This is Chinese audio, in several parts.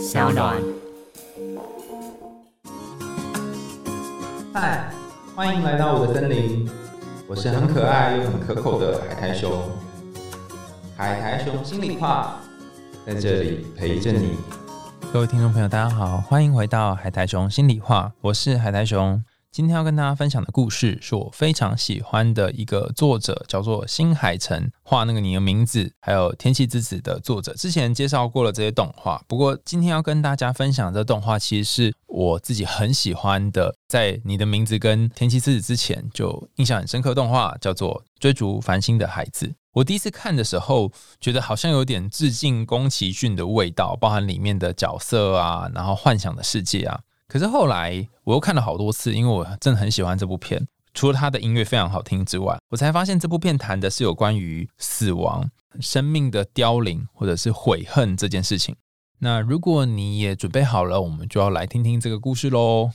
小暖。嗨，欢迎来到我的森林，我是很可爱又很可口的海苔熊。海苔熊心里话，在这里陪着你。各位听众朋友，大家好，欢迎回到海苔熊心里话，我是海苔熊。今天要跟大家分享的故事是我非常喜欢的一个作者，叫做新海诚画那个你的名字，还有天气之子的作者。之前介绍过了这些动画，不过今天要跟大家分享的动画，其实是我自己很喜欢的，在你的名字跟天气之子之前就印象很深刻动画，叫做《追逐繁星的孩子》。我第一次看的时候，觉得好像有点致敬宫崎骏的味道，包含里面的角色啊，然后幻想的世界啊。可是后来我又看了好多次，因为我真的很喜欢这部片。除了它的音乐非常好听之外，我才发现这部片谈的是有关于死亡、生命的凋零或者是悔恨这件事情。那如果你也准备好了，我们就要来听听这个故事喽。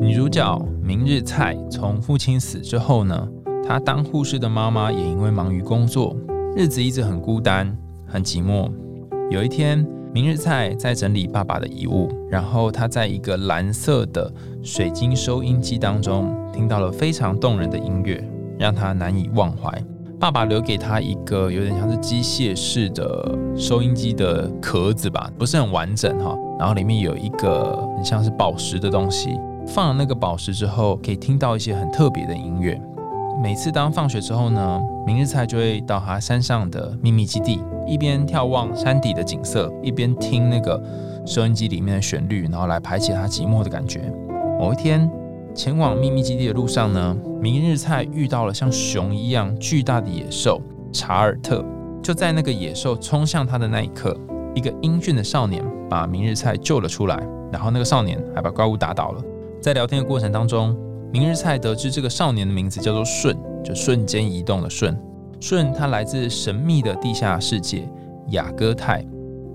女主角明日菜从父亲死之后呢，她当护士的妈妈也因为忙于工作，日子一直很孤单、很寂寞。有一天。明日菜在整理爸爸的遗物，然后他在一个蓝色的水晶收音机当中听到了非常动人的音乐，让他难以忘怀。爸爸留给他一个有点像是机械式的收音机的壳子吧，不是很完整哈，然后里面有一个很像是宝石的东西，放了那个宝石之后，可以听到一些很特别的音乐。每次当放学之后呢，明日菜就会到他山上的秘密基地，一边眺望山底的景色，一边听那个收音机里面的旋律，然后来排解他寂寞的感觉。某一天，前往秘密基地的路上呢，明日菜遇到了像熊一样巨大的野兽查尔特。就在那个野兽冲向他的那一刻，一个英俊的少年把明日菜救了出来，然后那个少年还把怪物打倒了。在聊天的过程当中。明日菜得知这个少年的名字叫做舜，就瞬间移动的舜。舜他来自神秘的地下世界雅戈泰，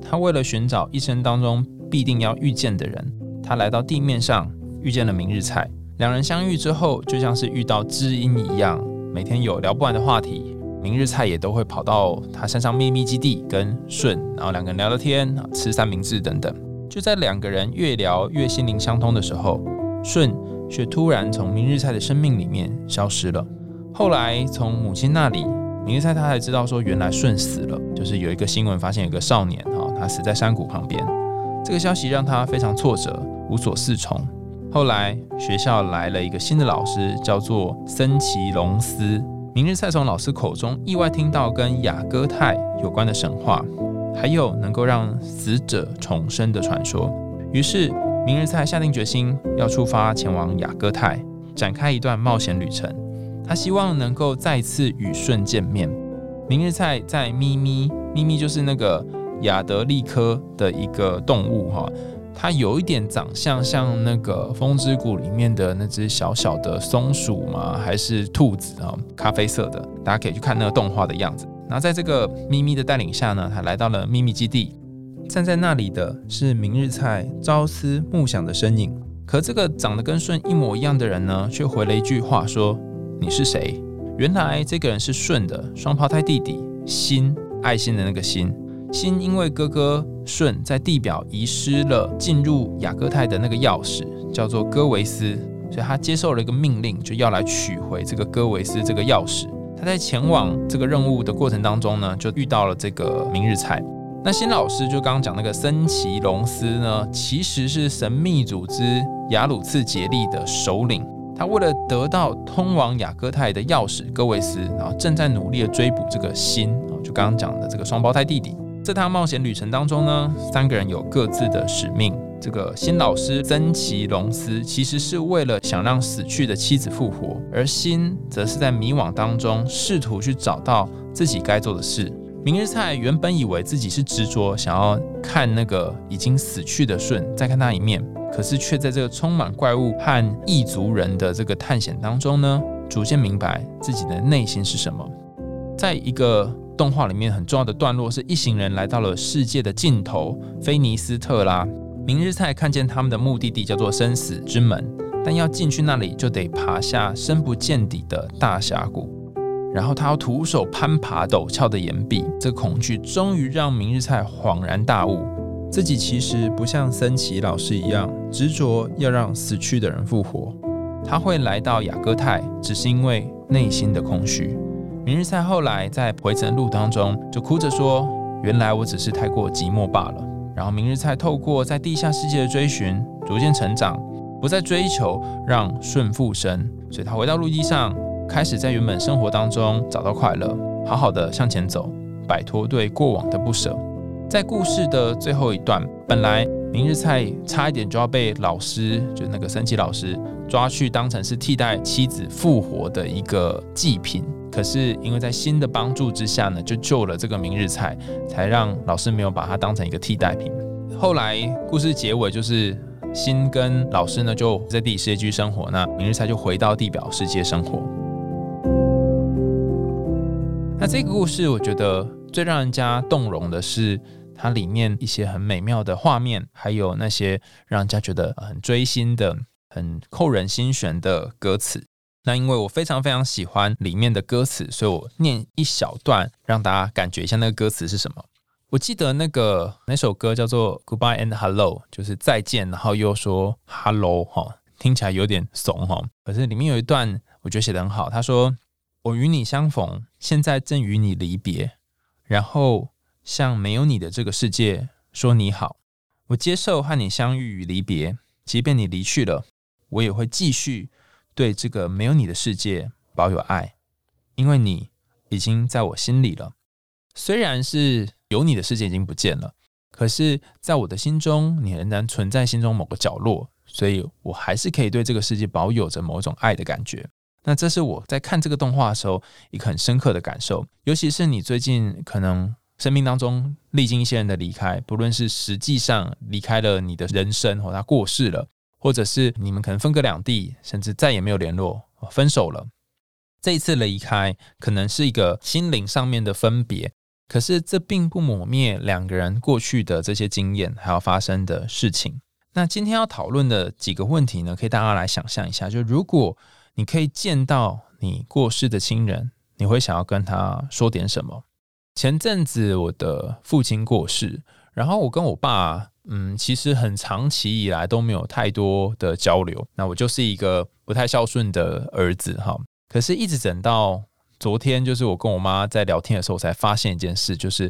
他为了寻找一生当中必定要遇见的人，他来到地面上遇见了明日菜。两人相遇之后，就像是遇到知音一样，每天有聊不完的话题。明日菜也都会跑到他山上秘密基地跟舜，然后两个人聊聊天吃三明治等等。就在两个人越聊越心灵相通的时候，舜。却突然从明日菜的生命里面消失了。后来从母亲那里，明日菜他才知道说，原来顺死了。就是有一个新闻发现，有个少年哈，他死在山谷旁边。这个消息让他非常挫折，无所适从。后来学校来了一个新的老师，叫做森崎龙司。明日菜从老师口中意外听到跟雅戈泰有关的神话，还有能够让死者重生的传说。于是。明日菜下定决心要出发前往雅戈泰，展开一段冒险旅程。他希望能够再次与舜见面。明日菜在咪咪，咪咪就是那个亚德利科的一个动物哈，它有一点长相像那个风之谷里面的那只小小的松鼠嘛？还是兔子啊？咖啡色的，大家可以去看那个动画的样子。那在这个咪咪的带领下呢，他来到了秘密基地。站在那里的是明日菜朝思暮想的身影，可这个长得跟舜一模一样的人呢，却回了一句话说：“你是谁？”原来这个人是舜的双胞胎弟弟心，爱心的那个心。心因为哥哥舜在地表遗失了进入雅各泰的那个钥匙，叫做戈维斯，所以他接受了一个命令，就要来取回这个戈维斯这个钥匙。他在前往这个任务的过程当中呢，就遇到了这个明日菜。那新老师就刚刚讲那个森崎龙司呢，其实是神秘组织雅鲁次杰利的首领。他为了得到通往雅各泰的钥匙，戈维斯，然后正在努力的追捕这个新，就刚刚讲的这个双胞胎弟弟。这趟冒险旅程当中呢，三个人有各自的使命。这个新老师森崎龙司其实是为了想让死去的妻子复活，而新则是在迷惘当中试图去找到自己该做的事。明日菜原本以为自己是执着想要看那个已经死去的舜，再看他一面，可是却在这个充满怪物和异族人的这个探险当中呢，逐渐明白自己的内心是什么。在一个动画里面很重要的段落，是一行人来到了世界的尽头——菲尼斯特拉。明日菜看见他们的目的地叫做生死之门，但要进去那里就得爬下深不见底的大峡谷。然后他要徒手攀爬陡峭的岩壁，这恐惧终于让明日菜恍然大悟，自己其实不像森崎老师一样执着要让死去的人复活。他会来到雅各泰，只是因为内心的空虚。明日菜后来在回程路当中就哭着说：“原来我只是太过寂寞罢了。”然后明日菜透过在地下世界的追寻，逐渐成长，不再追求让顺复生，所以他回到陆地上，开始在原本生活当中找到快乐，好好的向前走，摆脱对过往的不舍。在故事的最后一段，本来明日菜差一点就要被老师，就那个神奇老师抓去当成是替代妻子复活的一个祭品。可是因为在新的帮助之下呢，就救了这个明日菜，才让老师没有把它当成一个替代品。后来故事结尾就是新跟老师呢就在地世界居生活，那明日菜就回到地表世界生活。那这个故事我觉得最让人家动容的是它里面一些很美妙的画面，还有那些让人家觉得很追心的、很扣人心弦的歌词。那因为我非常非常喜欢里面的歌词，所以我念一小段，让大家感觉一下那个歌词是什么。我记得那个那首歌叫做 Goodbye and Hello，就是再见，然后又说 Hello 哈，听起来有点怂哈。可是里面有一段我觉得写得很好，他说：“我与你相逢，现在正与你离别，然后向没有你的这个世界说你好。我接受和你相遇与离别，即便你离去了，我也会继续。”对这个没有你的世界保有爱，因为你已经在我心里了。虽然是有你的世界已经不见了，可是在我的心中，你仍然存在心中某个角落，所以我还是可以对这个世界保有着某种爱的感觉。那这是我在看这个动画的时候一个很深刻的感受，尤其是你最近可能生命当中历经一些人的离开，不论是实际上离开了你的人生，或他过世了。或者是你们可能分隔两地，甚至再也没有联络，分手了。这一次离开可能是一个心灵上面的分别，可是这并不抹灭两个人过去的这些经验还要发生的事情。那今天要讨论的几个问题呢，可以大家来想象一下：就如果你可以见到你过世的亲人，你会想要跟他说点什么？前阵子我的父亲过世，然后我跟我爸。嗯，其实很长期以来都没有太多的交流。那我就是一个不太孝顺的儿子哈。可是，一直等到昨天，就是我跟我妈在聊天的时候，才发现一件事，就是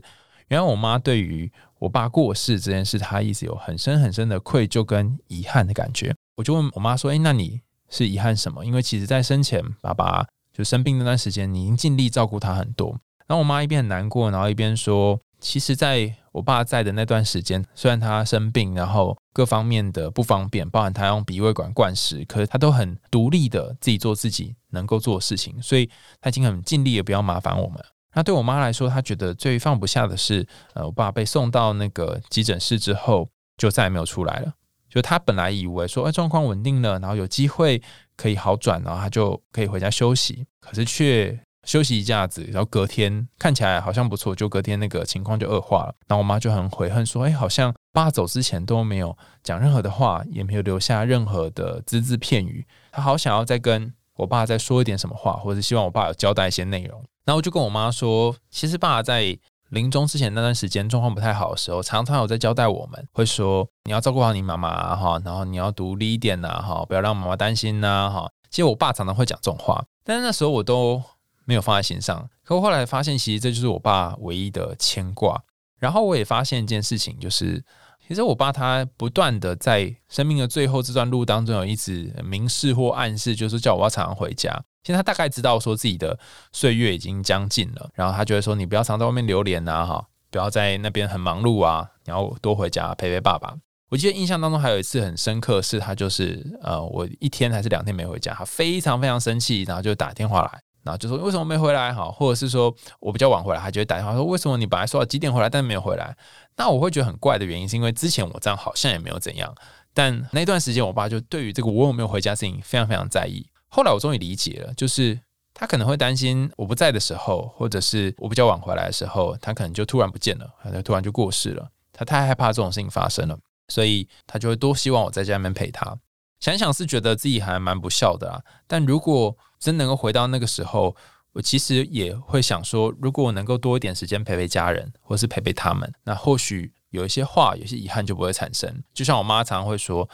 原来我妈对于我爸过世这件事，她一直有很深很深的愧疚跟遗憾的感觉。我就问我妈说：“哎，那你是遗憾什么？因为其实在生前，爸爸就生病那段时间，你已经尽力照顾他很多。”然后我妈一边很难过，然后一边说：“其实，在……”我爸在的那段时间，虽然他生病，然后各方面的不方便，包含他用鼻胃管灌食，可是他都很独立的自己做自己能够做的事情，所以他已经很尽力也不要麻烦我们。那对我妈来说，她觉得最放不下的是，呃，我爸被送到那个急诊室之后，就再也没有出来了。就他本来以为说，哎，状况稳定了，然后有机会可以好转，然后他就可以回家休息，可是却。休息一下子，然后隔天看起来好像不错，就隔天那个情况就恶化了。然后我妈就很悔恨说：“哎，好像爸走之前都没有讲任何的话，也没有留下任何的只字片语。她好想要再跟我爸再说一点什么话，或者希望我爸有交代一些内容。”然后我就跟我妈说：“其实爸在临终之前那段时间状况不太好的时候，常常有在交代我们，会说你要照顾好你妈妈哈，然后你要独立一点呐哈，不要让妈妈担心呐哈。其实我爸常常会讲这种话，但是那时候我都。没有放在心上，可我后来发现，其实这就是我爸唯一的牵挂。然后我也发现一件事情，就是其实我爸他不断的在生命的最后这段路当中，有一直明示或暗示，就是叫我要常常回家。其实他大概知道说自己的岁月已经将近了，然后他觉得说你不要常在外面流连呐，哈，不要在那边很忙碌啊，然后多回家陪陪爸爸。我记得印象当中还有一次很深刻，是他就是呃，我一天还是两天没回家，他非常非常生气，然后就打电话来。然后就说为什么没回来哈，或者是说我比较晚回来，他就会打电话说为什么你本来说几点回来，但没有回来。那我会觉得很怪的原因是因为之前我这样好像也没有怎样，但那段时间我爸就对于这个我有没有回家事情非常非常在意。后来我终于理解了，就是他可能会担心我不在的时候，或者是我比较晚回来的时候，他可能就突然不见了，他突然就过世了。他太害怕这种事情发生了，所以他就会多希望我在家里面陪他。想想是觉得自己还蛮不孝的啦，但如果真能够回到那个时候，我其实也会想说，如果我能够多一点时间陪陪家人，或是陪陪他们，那或许有一些话，有些遗憾就不会产生。就像我妈常常会说，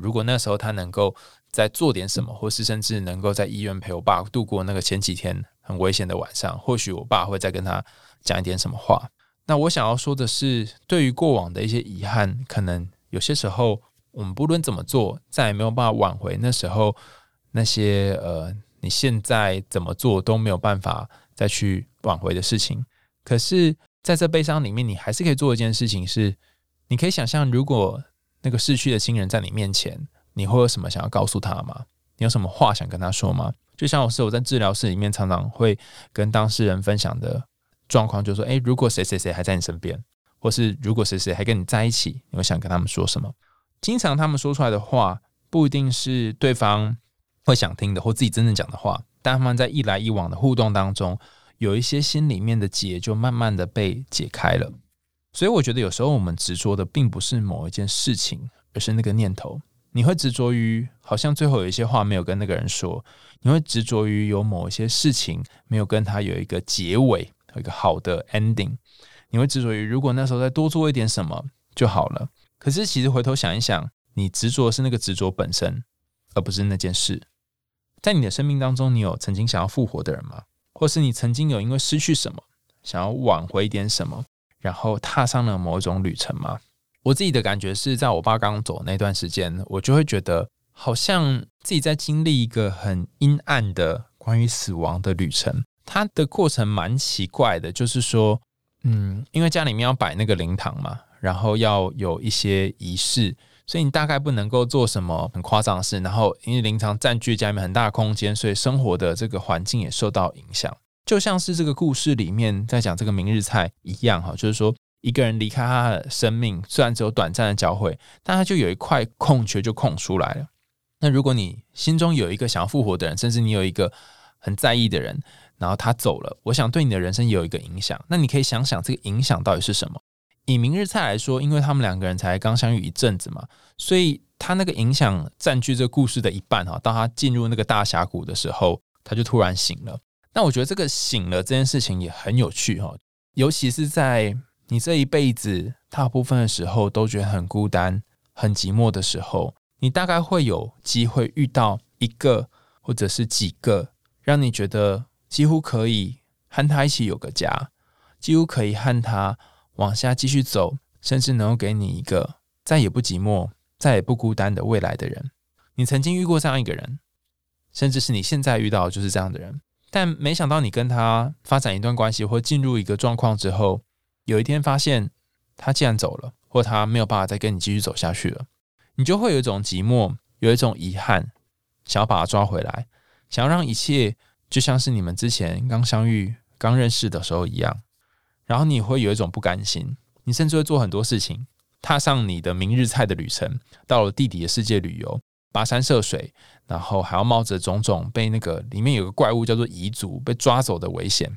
如果那时候他能够再做点什么，或是甚至能够在医院陪我爸度过那个前几天很危险的晚上，或许我爸会再跟他讲一点什么话。那我想要说的是，对于过往的一些遗憾，可能有些时候我们不论怎么做，再也没有办法挽回那时候那些呃。你现在怎么做都没有办法再去挽回的事情，可是在这悲伤里面，你还是可以做一件事情，是你可以想象，如果那个逝去的亲人在你面前，你会有什么想要告诉他吗？你有什么话想跟他说吗？就像我是我在治疗室里面常常会跟当事人分享的状况，就是说，诶，如果谁谁谁还在你身边，或是如果谁谁还跟你在一起，你会想跟他们说什么？经常他们说出来的话，不一定是对方。会想听的，或自己真正讲的话，但他们在一来一往的互动当中，有一些心里面的结就慢慢的被解开了。所以我觉得有时候我们执着的并不是某一件事情，而是那个念头。你会执着于好像最后有一些话没有跟那个人说，你会执着于有某一些事情没有跟他有一个结尾，有一个好的 ending。你会执着于如果那时候再多做一点什么就好了。可是其实回头想一想，你执着是那个执着本身，而不是那件事。在你的生命当中，你有曾经想要复活的人吗？或是你曾经有因为失去什么，想要挽回一点什么，然后踏上了某一种旅程吗？我自己的感觉是在我爸刚走那段时间，我就会觉得好像自己在经历一个很阴暗的关于死亡的旅程。它的过程蛮奇怪的，就是说，嗯，因为家里面要摆那个灵堂嘛，然后要有一些仪式。所以你大概不能够做什么很夸张的事，然后因为灵堂占据家里面很大的空间，所以生活的这个环境也受到影响。就像是这个故事里面在讲这个明日菜一样，哈，就是说一个人离开他的生命，虽然只有短暂的交汇，但他就有一块空缺就空出来了。那如果你心中有一个想要复活的人，甚至你有一个很在意的人，然后他走了，我想对你的人生有一个影响。那你可以想想这个影响到底是什么？以明日菜来说，因为他们两个人才刚相遇一阵子嘛，所以他那个影响占据这故事的一半哈。当他进入那个大峡谷的时候，他就突然醒了。那我觉得这个醒了这件事情也很有趣哈，尤其是在你这一辈子大部分的时候都觉得很孤单、很寂寞的时候，你大概会有机会遇到一个或者是几个，让你觉得几乎可以和他一起有个家，几乎可以和他。往下继续走，甚至能够给你一个再也不寂寞、再也不孤单的未来的人。你曾经遇过这样一个人，甚至是你现在遇到就是这样的人。但没想到你跟他发展一段关系或进入一个状况之后，有一天发现他竟然走了，或他没有办法再跟你继续走下去了，你就会有一种寂寞，有一种遗憾，想要把他抓回来，想要让一切就像是你们之前刚相遇、刚认识的时候一样。然后你会有一种不甘心，你甚至会做很多事情，踏上你的明日菜的旅程，到了地底的世界旅游，跋山涉水，然后还要冒着种种被那个里面有个怪物叫做彝族被抓走的危险。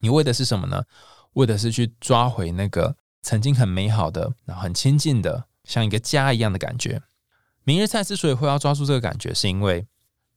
你为的是什么呢？为的是去抓回那个曾经很美好的、然后很亲近的，像一个家一样的感觉。明日菜之所以会要抓住这个感觉，是因为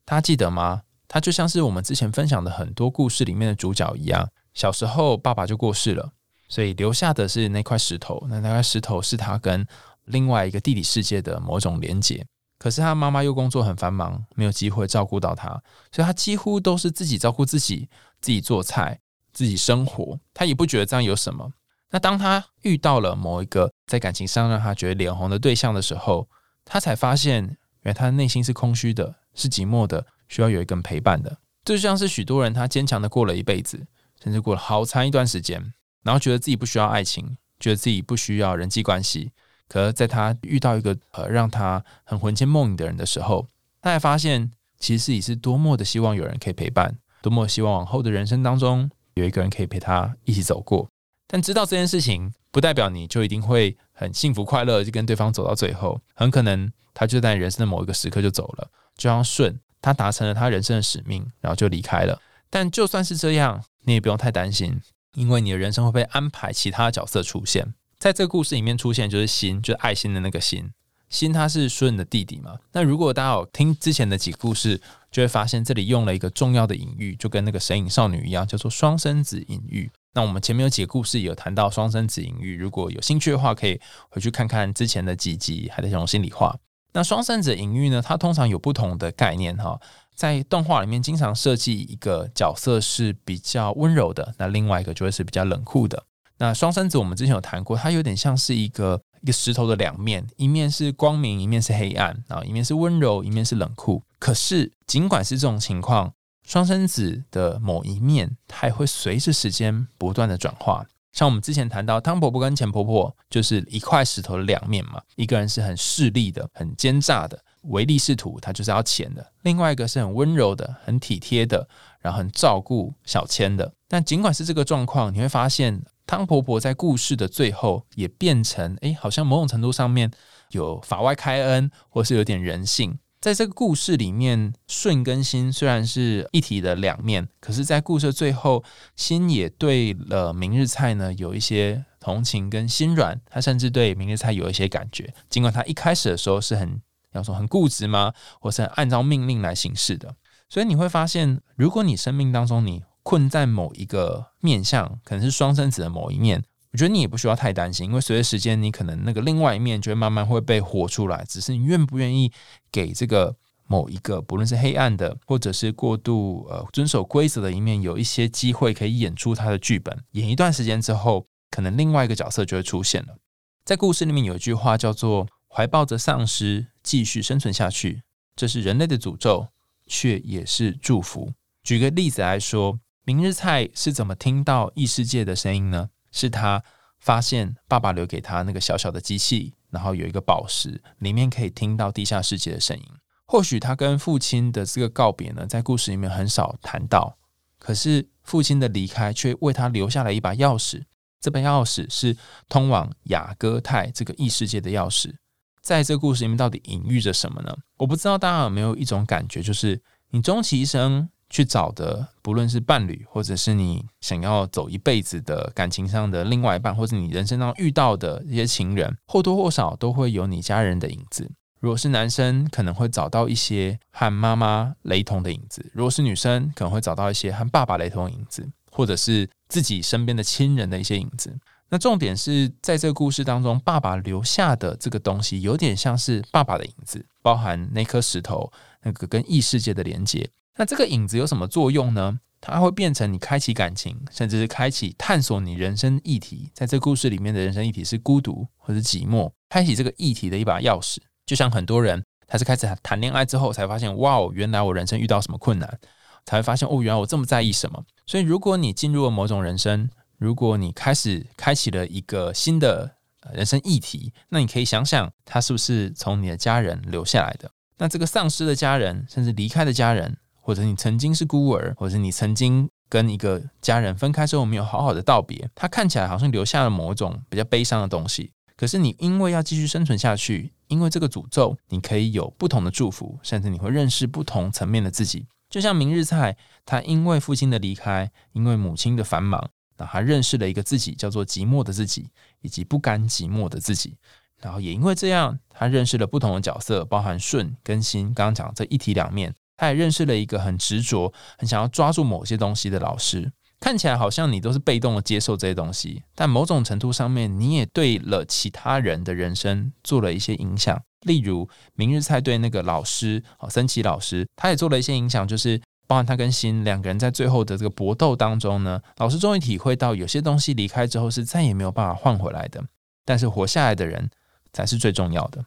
他记得吗？他就像是我们之前分享的很多故事里面的主角一样。小时候，爸爸就过世了，所以留下的是那块石头。那那块石头是他跟另外一个地理世界的某种连接。可是他妈妈又工作很繁忙，没有机会照顾到他，所以他几乎都是自己照顾自己，自己做菜，自己生活。他也不觉得这样有什么。那当他遇到了某一个在感情上让他觉得脸红的对象的时候，他才发现，原来他的内心是空虚的，是寂寞的，需要有一个人陪伴的。这就像是许多人他坚强的过了一辈子。甚至过了好长一段时间，然后觉得自己不需要爱情，觉得自己不需要人际关系。可是在他遇到一个呃让他很魂牵梦萦的人的时候，他才发现，其实自己是多么的希望有人可以陪伴，多么希望往后的人生当中有一个人可以陪他一起走过。但知道这件事情，不代表你就一定会很幸福快乐，就跟对方走到最后。很可能他就在人生的某一个时刻就走了，就像顺，他达成了他人生的使命，然后就离开了。但就算是这样。你也不用太担心，因为你的人生会被安排其他角色出现。在这个故事里面出现就是心，就是爱心的那个心。心他是顺的弟弟嘛？那如果大家有听之前的几个故事，就会发现这里用了一个重要的隐喻，就跟那个神隐少女一样，叫做双生子隐喻。那我们前面有几个故事有谈到双生子隐喻，如果有兴趣的话，可以回去看看之前的几集《海苔熊心里话》。那双生子隐喻呢，它通常有不同的概念哈。在动画里面，经常设计一个角色是比较温柔的，那另外一个就会是比较冷酷的。那双生子我们之前有谈过，它有点像是一个一个石头的两面，一面是光明，一面是黑暗啊，一面是温柔，一面是冷酷。可是尽管是这种情况，双生子的某一面，它也会随着时间不断的转化。像我们之前谈到汤婆婆跟钱婆婆，就是一块石头的两面嘛，一个人是很势利的、很奸诈的。唯利是图，他就是要钱的；另外一个是很温柔的、很体贴的，然后很照顾小千的。但尽管是这个状况，你会发现汤婆婆在故事的最后也变成，哎，好像某种程度上面有法外开恩，或是有点人性。在这个故事里面，顺跟心虽然是一体的两面，可是，在故事的最后，心也对了明日菜呢有一些同情跟心软，他甚至对明日菜有一些感觉。尽管他一开始的时候是很。要说很固执吗？或是按照命令来行事的？所以你会发现，如果你生命当中你困在某一个面相，可能是双生子的某一面，我觉得你也不需要太担心，因为随着时间，你可能那个另外一面就会慢慢会被活出来。只是你愿不愿意给这个某一个，不论是黑暗的，或者是过度呃遵守规则的一面，有一些机会可以演出他的剧本。演一段时间之后，可能另外一个角色就会出现了。在故事里面有一句话叫做。怀抱着丧尸继续生存下去，这是人类的诅咒，却也是祝福。举个例子来说，明日菜是怎么听到异世界的声音呢？是他发现爸爸留给他那个小小的机器，然后有一个宝石，里面可以听到地下世界的声音。或许他跟父亲的这个告别呢，在故事里面很少谈到，可是父亲的离开却为他留下了一把钥匙。这把钥匙是通往雅戈泰这个异世界的钥匙。在这故事里面，到底隐喻着什么呢？我不知道大家有没有一种感觉，就是你终其一生去找的，不论是伴侣，或者是你想要走一辈子的感情上的另外一半，或者你人生当中遇到的一些情人，或多或少都会有你家人的影子。如果是男生，可能会找到一些和妈妈雷同的影子；如果是女生，可能会找到一些和爸爸雷同的影子，或者是自己身边的亲人的一些影子。那重点是在这个故事当中，爸爸留下的这个东西有点像是爸爸的影子，包含那颗石头，那个跟异世界的连接。那这个影子有什么作用呢？它会变成你开启感情，甚至是开启探索你人生议题。在这故事里面的人生议题是孤独或者寂寞，开启这个议题的一把钥匙。就像很多人，他是开始谈恋爱之后才发现，哇哦，原来我人生遇到什么困难，才会发现哦，原来我这么在意什么。所以，如果你进入了某种人生，如果你开始开启了一个新的人生议题，那你可以想想，他是不是从你的家人留下来的？那这个丧失的家人，甚至离开的家人，或者你曾经是孤儿，或者你曾经跟一个家人分开之后没有好好的道别，他看起来好像留下了某种比较悲伤的东西。可是你因为要继续生存下去，因为这个诅咒，你可以有不同的祝福，甚至你会认识不同层面的自己。就像明日菜，他因为父亲的离开，因为母亲的繁忙。那他认识了一个自己，叫做寂寞的自己，以及不甘寂寞的自己。然后也因为这样，他认识了不同的角色，包含顺跟心。刚刚讲这一体两面，他也认识了一个很执着、很想要抓住某些东西的老师。看起来好像你都是被动的接受这些东西，但某种程度上面，你也对了其他人的人生做了一些影响。例如明日菜对那个老师，哦，森崎老师，他也做了一些影响，就是。包含他跟新两个人在最后的这个搏斗当中呢，老师终于体会到有些东西离开之后是再也没有办法换回来的，但是活下来的人才是最重要的。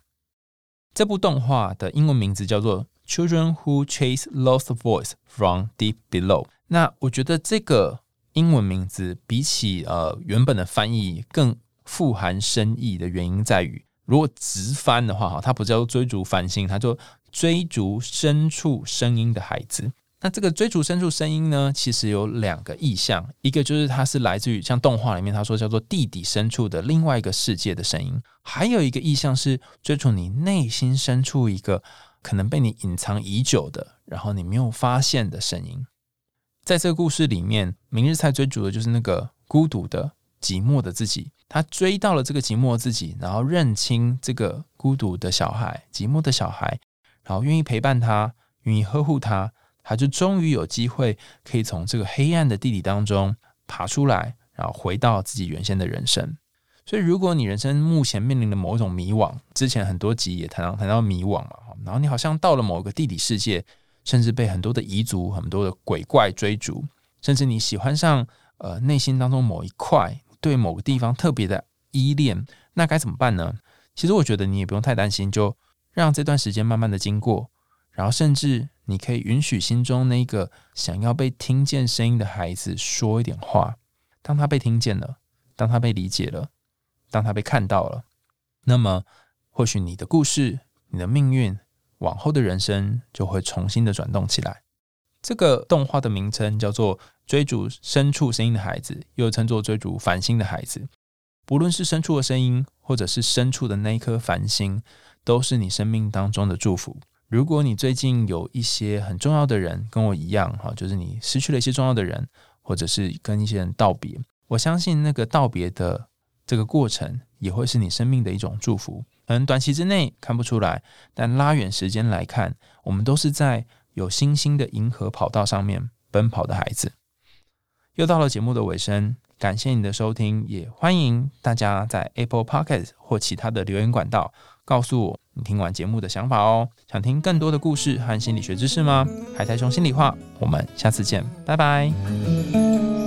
这部动画的英文名字叫做《Children Who Chase Lost Voice from Deep Below》。那我觉得这个英文名字比起呃原本的翻译更富含深意的原因在于，如果直翻的话哈，它不叫追逐繁星，它就追逐深处声音的孩子。那这个追逐深处声音呢，其实有两个意象，一个就是它是来自于像动画里面他说叫做地底深处的另外一个世界的声音，还有一个意象是追逐你内心深处一个可能被你隐藏已久的，然后你没有发现的声音。在这个故事里面，明日菜追逐的就是那个孤独的、寂寞的自己，他追到了这个寂寞自己，然后认清这个孤独的小孩、寂寞的小孩，然后愿意陪伴他，愿意呵护他。他就终于有机会可以从这个黑暗的地底当中爬出来，然后回到自己原先的人生。所以，如果你人生目前面临的某一种迷惘，之前很多集也谈到谈到迷惘嘛，然后你好像到了某个地底世界，甚至被很多的彝族、很多的鬼怪追逐，甚至你喜欢上呃内心当中某一块，对某个地方特别的依恋，那该怎么办呢？其实我觉得你也不用太担心，就让这段时间慢慢的经过，然后甚至你可以允许心中那个想要被听见声音的孩子说一点话。当他被听见了，当他被理解了，当他被看到了，那么或许你的故事、你的命运、往后的人生就会重新的转动起来。这个动画的名称叫做《追逐深处声音的孩子》，又称作《追逐繁星的孩子》。不论是深处的声音，或者是深处的那一颗繁星，都是你生命当中的祝福。如果你最近有一些很重要的人，跟我一样哈，就是你失去了一些重要的人，或者是跟一些人道别，我相信那个道别的这个过程，也会是你生命的一种祝福。可能短期之内看不出来，但拉远时间来看，我们都是在有星星的银河跑道上面奔跑的孩子。又到了节目的尾声。感谢你的收听，也欢迎大家在 Apple Podcast 或其他的留言管道告诉我你听完节目的想法哦。想听更多的故事和心理学知识吗？海苔熊心里话，我们下次见，拜拜。